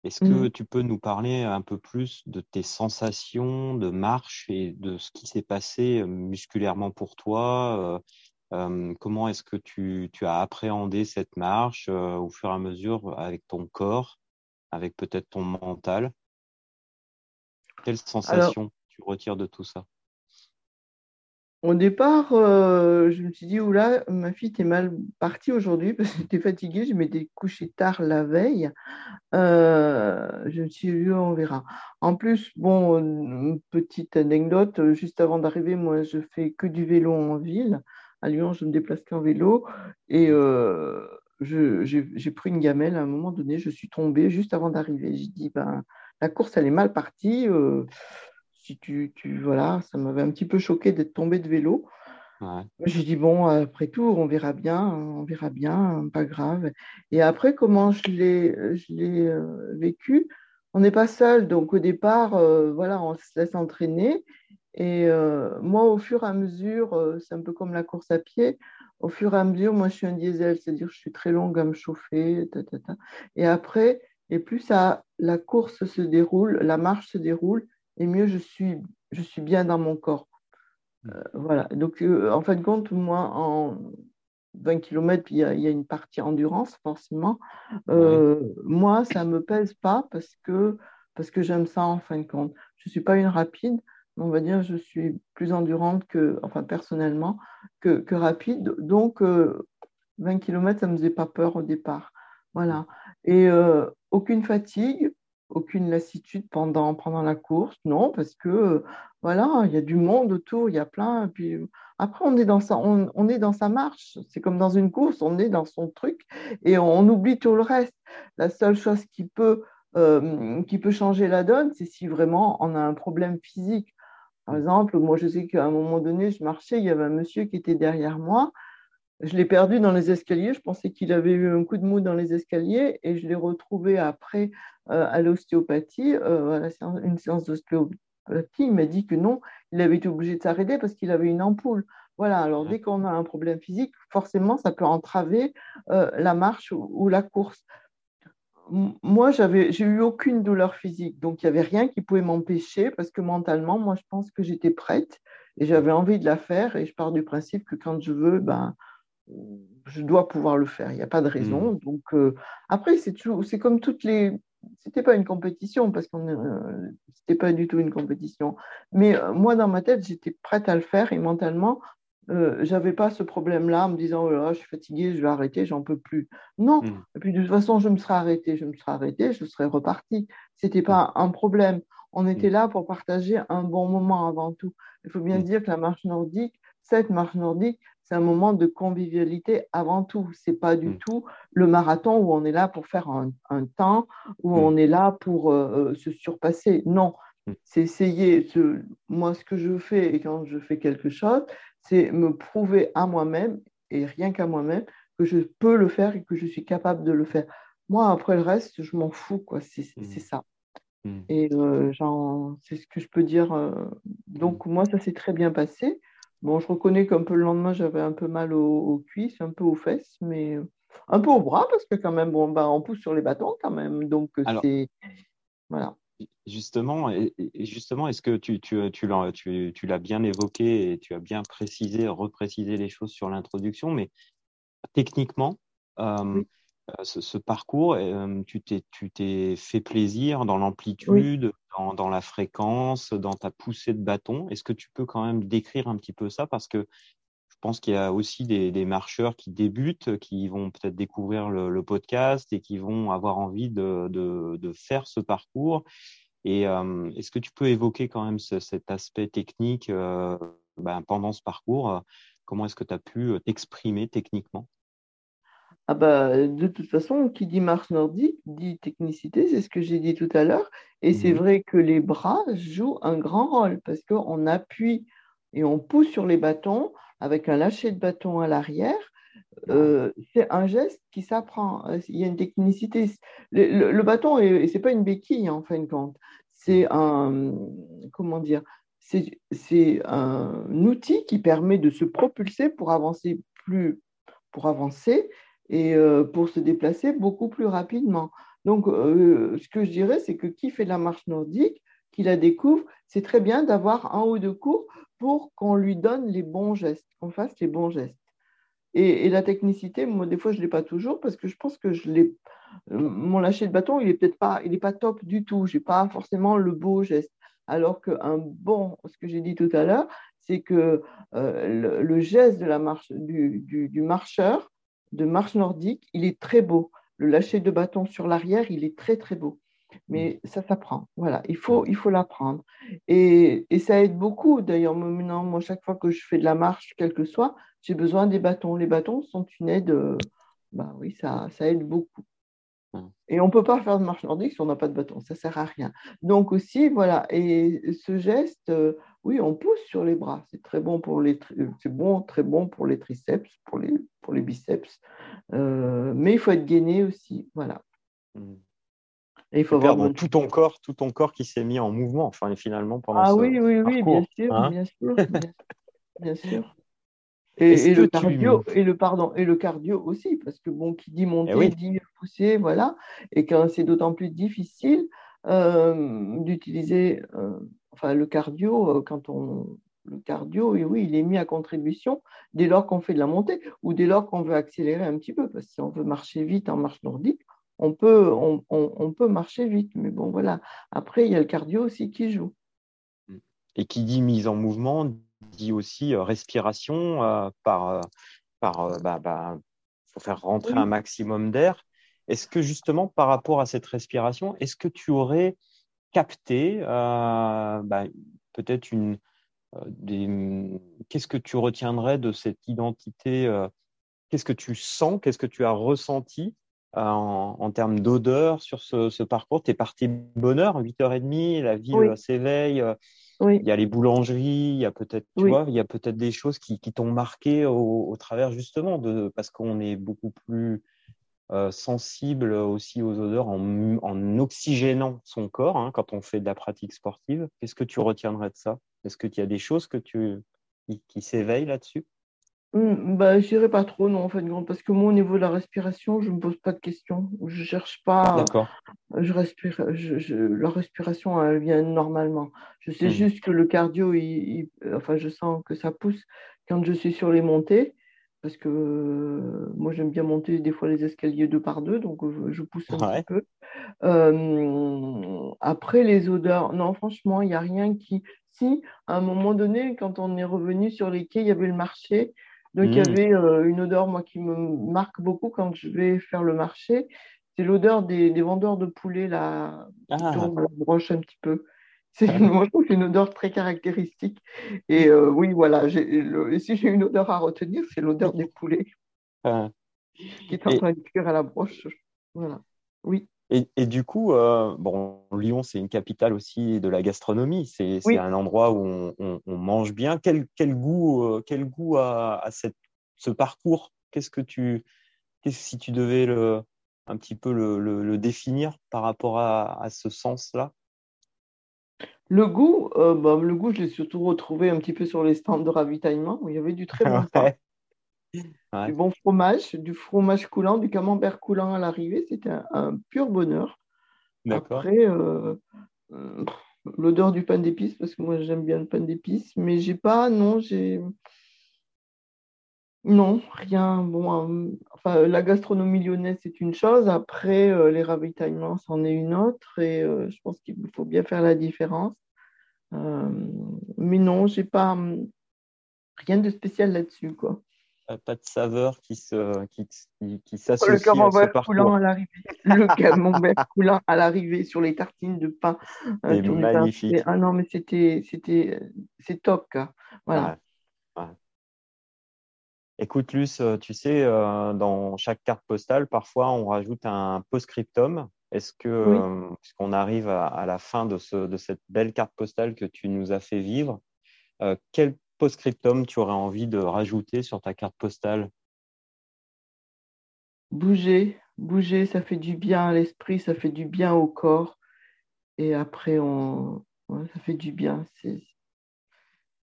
Est-ce que mm. tu peux nous parler un peu plus de tes sensations de marche et de ce qui s'est passé euh, musculairement pour toi Comment est-ce que tu, as appréhendé cette marche au fur et à mesure avec ton corps, avec peut-être ton mental? Quelles sensations tu retires de tout ça? Au départ, euh, je me suis dit, oula, ma fille, t'es mal partie aujourd'hui parce que j'étais fatiguée, je m'étais couchée tard la veille. Euh, je me suis dit, on verra. En plus, bon, petite anecdote, juste avant d'arriver, moi, je fais que du vélo en ville. À Lyon, je me déplace qu'en vélo. Et euh, j'ai pris une gamelle à un moment donné, je suis tombée juste avant d'arriver. J'ai dit, ben, la course, elle est mal partie tu, tu voilà, ça m'avait un petit peu choqué d'être tombé de vélo. J'ai dit bon, après tout, on verra bien, on verra bien, pas grave. Et après, comment je l'ai, je l'ai euh, vécu? On n'est pas seul, donc au départ, euh, voilà, on se laisse entraîner. Et euh, moi, au fur et à mesure, c'est un peu comme la course à pied. au fur et à mesure, moi, je suis un diesel, c'est-à-dire je suis très longue à me chauffer. Et après, et plus ça, la course se déroule, la marche se déroule, et mieux je suis, je suis bien dans mon corps. Mm. Euh, voilà. Donc, euh, en fin de compte, moi, en 20 km, il y, a, une partie endurance, forcément. Euh, moi, ça ne me pèse pas parce que, parce que j'aime ça, en fin de compte. Je ne suis pas une rapide, on va dire je suis plus endurante que, enfin personnellement, que, que rapide. Donc, 20 km, ça ne me faisait pas peur au départ. Voilà. Et aucune fatigue, aucune lassitude pendant, pendant la course, non, parce que voilà, il y a du monde autour, il y a plein. Puis après, on est dans sa, on, est dans sa marche. C'est comme dans une course, on est dans son truc et on, oublie tout le reste. La seule chose qui peut, qui peut changer la donne, c'est si vraiment on a un problème physique. Par exemple, moi, je sais qu'à un moment donné, je marchais, il y avait un monsieur qui était derrière moi je l'ai perdu dans les escaliers. Je pensais qu'il avait eu un coup de mou dans les escaliers et je l'ai retrouvé après euh, à l'ostéopathie, euh, à une séance d'ostéopathie. Il m'a dit que non, il avait été obligé de s'arrêter parce qu'il avait une ampoule. Voilà, alors dès qu'on a un problème physique, forcément, ça peut entraver euh, la marche ou, la course. Moi, j'avais, j'ai eu aucune douleur physique, donc il n'y avait rien qui pouvait m'empêcher parce que mentalement, moi, je pense que j'étais prête et j'avais envie de la faire et je pars du principe que quand je veux, ben, je dois pouvoir le faire. Il n'y a pas de raison. Hmm. Donc euh, après, c'est c'est comme toutes les. C'était pas une compétition parce que euh, c'était pas du tout une compétition. Mais euh, moi, dans ma tête, j'étais prête à le faire et mentalement, euh, j'avais pas ce problème-là en me disant oh là, je suis fatiguée, je vais arrêter, j'en peux plus. Non. Hmm. Et puis de toute façon, je me serais arrêtée, je me serais arrêtée, je serais repartie. C'était pas un problème. On était là pour partager un bon moment avant tout. Il faut bien dire que la marche nordique, cette marche nordique, c'est un moment de convivialité avant tout. C'est pas du mm. tout le marathon où on est là pour faire un, temps, où mm. on est là pour euh, euh, se surpasser. Non, mm. c'est essayer. moi, ce que je fais et quand je fais quelque chose, c'est me prouver à moi-même et rien qu'à moi-même que je peux le faire et que je suis capable de le faire. Moi, après le reste, je m'en fous, quoi. C'est ça. Et euh, c'est ce que je peux dire. donc, moi, ça s'est très bien passé. Bon, je reconnais qu'un peu le lendemain, j'avais un peu mal aux, cuisses, un peu aux fesses, mais un peu au bras, parce que quand même, bon, bah, on pousse sur les bâtons quand même. Donc, c'est. Voilà. Justement, et, justement, est-ce que tu, tu, tu l'as bien évoqué et tu as bien précisé, reprécisé les choses sur l'introduction, mais techniquement, euh, euh, ce, parcours, euh, tu t'es fait plaisir dans l'amplitude, dans, la fréquence, dans ta poussée de bâton. Est-ce que tu peux quand même décrire un petit peu ça? Parce que je pense qu'il y a aussi des, marcheurs qui débutent, qui vont peut-être découvrir le, podcast et qui vont avoir envie de, faire ce parcours. Et euh, est-ce que tu peux évoquer quand même cet aspect technique ben, pendant ce parcours Comment est-ce que tu as pu t'exprimer techniquement? Ah bah, de toute façon, qui dit marche nordique dit technicité, c'est ce que j'ai dit tout à l'heure. Et c'est mhm. vrai que les bras jouent un grand rôle parce qu'on appuie et on pousse sur les bâtons avec un lâcher de bâton à l'arrière. Euh, c'est un geste qui s'apprend. Il y a une technicité. Le, bâton, et c'est pas une béquille en fin de compte. C'est un, comment dire, c'est un outil qui permet de se propulser pour avancer plus, pour avancer et euh, pour se déplacer beaucoup plus rapidement. Donc, euh, ce que je dirais, c'est que qui fait de la marche nordique, qui la découvre, c'est très bien d'avoir un ou deux cours pour qu'on lui donne les bons gestes, qu'on fasse les bons gestes. Et, la technicité, moi, des fois, je ne l'ai pas toujours parce que je pense que. Euh, mon lâcher de bâton, il n'est peut-être pas, pas top du tout. Je n'ai pas forcément le beau geste. Alors qu'un bon, ce que j'ai dit tout à l'heure, c'est que le, geste de la marche, du marcheur, de marche nordique, il est très beau. Le lâcher de bâton sur l'arrière, il est très très beau. Mais mm. ça s'apprend. Voilà, il faut, mm. il faut l'apprendre. Et, ça aide beaucoup. D'ailleurs, maintenant, moi, chaque fois que je fais de la marche, quel que soit, j'ai besoin des bâtons. Les bâtons sont une aide. Euh, bah oui, ça, ça aide beaucoup. Mm. Et on ne peut pas faire de marche nordique si on n'a pas de bâton, ça ne sert à rien. Donc aussi, voilà, et ce geste, euh, oui, on pousse sur les bras. C'est très bon pour les, c'est bon, très bon pour les triceps, pour les, pour les biceps. Euh, mais il faut être gainé aussi, voilà. Hmm. Et il faut avoir tout ton corps, tout ton corps qui s'est mis en mouvement, enfin, finalement pendant ah, oui, oui, oui, bien sûr, hein bien sûr, bien, sûr. Et, le cardio, et le pardon, et le cardio aussi, parce que bon, qui dit monter, eh dit pousser, voilà. Et quand c'est d'autant plus difficile euh, d'utiliser, euh, enfin le cardio, euh, quand on le cardio, et oui, il est mis à contribution dès lors qu'on fait de la montée ou dès lors qu'on veut accélérer un petit peu, parce que si on veut marcher vite en marche nordique, on peut, on, on peut marcher vite. Mais bon, voilà. Après, il y a le cardio aussi qui joue. Et qui dit mise en mouvement dit aussi euh, respiration euh, par, euh, par bah, bah, faut faire rentrer un maximum d'air. Est-ce que justement par rapport à cette respiration, est-ce que tu aurais capté bah, peut-être une qu'est-ce que tu retiendrais de cette identité Qu'est-ce que tu sens Qu'est-ce que tu as ressenti en, termes d'odeur sur ce, parcours? Tu es parti bonheur, 8h30, la ville s'éveille, il y a les boulangeries, il y a peut-être, tu vois, il y a peut-être des choses qui, qui t'ont marqué au, travers justement de, parce qu'on est beaucoup plus euh, sensible aussi aux odeurs en, en oxygénant son corps hein, quand on fait de la pratique sportive. Qu'est-ce que tu retiendrais de ça? Est-ce qu'il y a des choses que tu, qui s'éveillent là-dessus? Mmh, bah, je dirais pas trop, non, en fait, parce que moi, au niveau de la respiration, je ne me pose pas de questions. Je cherche pas. D'accord. Je respire, je, la respiration, elle vient normalement. Je sais mmh. juste que le cardio, il, enfin, je sens que ça pousse quand je suis sur les montées, parce que euh, moi, j'aime bien monter des fois les escaliers deux par deux, donc euh, je, pousse un petit peu. Euh, après, les odeurs, non, franchement, il n'y a rien qui. Si, à un moment donné, quand on est revenu sur les quais, il y avait le marché. Donc, il y hmm. avait euh, une odeur, moi, qui me marque beaucoup quand je vais faire le marché. C'est l'odeur des, vendeurs de poulet, là, qui ah. tournent la broche un petit peu. C'est, ah moi, je trouve une odeur très caractéristique. Et euh, oui, voilà, si j'ai une odeur à retenir, c'est l'odeur des poulets ah. qui est en train de cuire à la broche. Voilà, oui. Et, du coup, euh, bon, Lyon, c'est une capitale aussi de la gastronomie. C'est un endroit où on, mange bien. Quel, quel goût, euh, quel goût a, cette, ce parcours? Qu'est-ce que tu, si tu devais le, un petit peu le, le, définir par rapport à, à ce sens-là? Le goût, euh, bah, le goût, je l'ai surtout retrouvé un petit peu sur les stands de ravitaillement où il y avait du très bon pain. Du bon fromage, du fromage coulant, du camembert coulant à l'arrivée, c'était un, pur bonheur. Après, euh, euh, l'odeur du pain d'épices, parce que moi j'aime bien le pain d'épices, mais j'ai pas, non, j'ai. Non, rien. Bon, euh, enfin, la gastronomie lyonnaise, c'est une chose. Après, les ravitaillements, c'en est une autre. Et je pense qu'il faut bien faire la différence. mais non, j'ai pas rien de spécial là-dessus, quoi pas de saveur qui se qui, qui, s'associe le camembert coulant à l'arrivée. Le camembert coulant à l'arrivée sur les tartines de pain. Euh, c'est magnifique. Ah non mais c'était c'était c'est top voilà. Écoute Luce euh, tu sais euh, dans chaque carte postale parfois on rajoute un post-scriptum. Est-ce que puisqu'on arrive à, la fin de ce de cette belle carte postale que tu nous as fait vivre quel post-scriptum tu aurais envie de rajouter sur ta carte postale? Bouger, bouger, ça fait du bien à l'esprit, ça fait du bien au corps. Et après, on... ça fait du bien.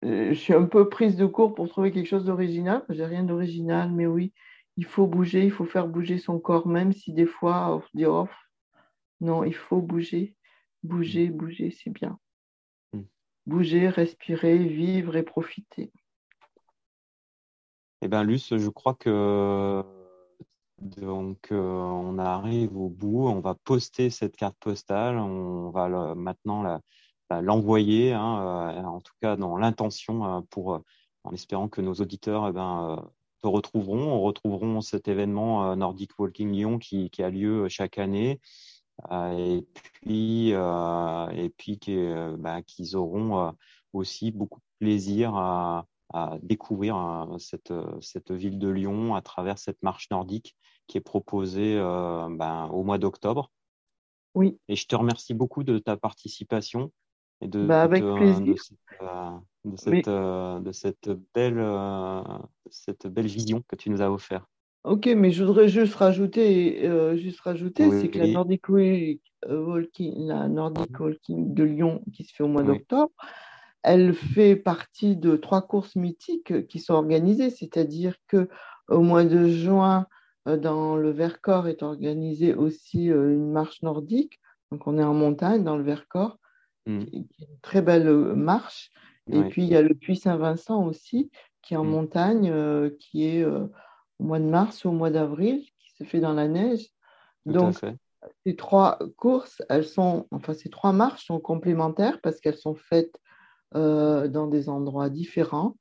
Euh, je suis un peu prise de court pour trouver quelque chose d'original. J'ai rien d'original, mais oui, il faut bouger, il faut faire bouger son corps, même si des fois on dit oh, non, il faut bouger, bouger, bouger, c'est bien bouger, respirer, vivre et profiter. Eh bien, Luce, je crois que donc euh, on arrive au bout. On va poster cette carte postale. On va maintenant l'envoyer, hein, euh, en tout cas dans l'intention, euh, pour en espérant que nos auditeurs eh ben, te retrouveront. On retrouveront cet événement Nordic Walking Lyon qui, a lieu chaque année. Euh, et puis, euh, et puis bah, qu'ils auront euh, aussi beaucoup de plaisir à, découvrir cette, cette, ville de Lyon à travers cette marche nordique qui est proposée ben, au mois d'octobre. Oui. Et je te remercie beaucoup de ta participation et de, bah, avec plaisir. de, cette, de, cette, belle, cette belle vision que tu nous as offert. Ok, mais je voudrais juste rajouter, euh, juste rajouter, c'est que la Nordic, Walking, la Nordic Walking de Lyon qui se fait au mois d'octobre, elle fait partie de trois courses mythiques qui sont organisées, c'est-à-dire que au mois de juin, dans le Vercors est organisée aussi une marche nordique. Donc on est en montagne dans le Vercors, mmh. qui est une très belle marche. Et puis il y a le Puy Saint-Vincent aussi, qui est en mmh. montagne, qui est au mois de mars ou au mois d'avril, qui se fait dans la neige. Donc ces trois courses, elles sont, enfin ces trois marches sont complémentaires parce qu'elles sont faites euh, dans des endroits différents,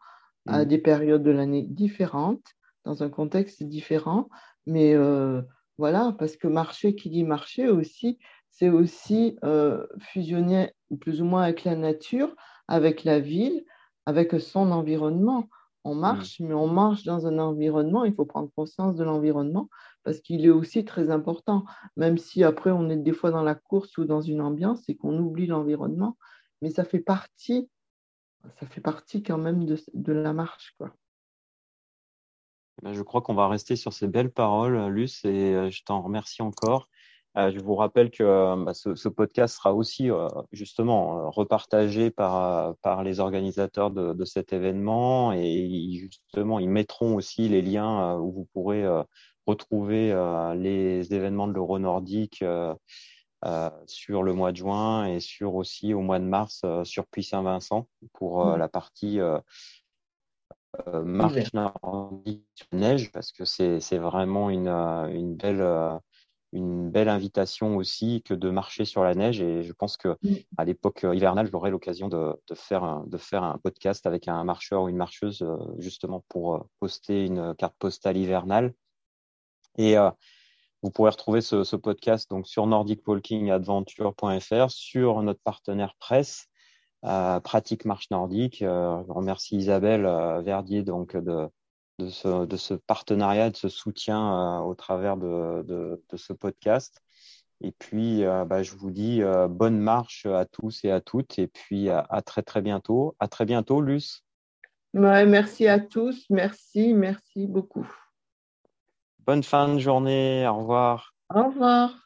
à mm. des périodes de l'année différentes, dans un contexte différent. Mais euh, voilà, parce que marcher, qui dit marcher aussi, c'est aussi euh, fusionner plus ou moins avec la nature, avec la ville, avec son environnement. On marche, mm. mais on marche dans un environnement, il faut prendre conscience de l'environnement parce qu'il est aussi très important, même si après on est des fois dans la course ou dans une ambiance et qu'on oublie l'environnement, mais ça fait partie, ça fait partie quand même de, la marche. Quoi. Ben, je crois qu'on va rester sur ces belles paroles, Luce, et euh, je t'en remercie encore. Euh, je vous rappelle que euh, bah, ce, podcast sera aussi justement repartagé par, par les organisateurs de, de, cet événement et justement ils mettront aussi les liens où vous pourrez retrouver euh, les événements de l'Euro nordique euh, euh, sur le mois de juin et sur aussi au mois de mars sur Puy-Saint-Vincent pour mmh. la partie marche nordique neige parce que c'est vraiment une, une belle une belle invitation aussi que de marcher sur la neige. Et je pense que mmh. à l'époque hivernale, j'aurai l'occasion de, de, faire un, de faire un podcast avec un marcheur ou une marcheuse justement pour poster une carte postale hivernale et euh, vous pourrez retrouver ce, podcast donc sur nordicwalkingadventure.fr, sur notre partenaire presse, euh, Pratique Marche Nordique. Euh, je remercie Isabelle Verdier donc de, de, ce, de ce partenariat, de ce soutien au travers de, de, ce podcast. Et puis, bah, je vous dis bonne marche à tous et à toutes. Et puis, à, très, très bientôt. À très bientôt, Luce. merci à tous. Merci, merci beaucoup. Bonne fin de journée. Au revoir. Au revoir.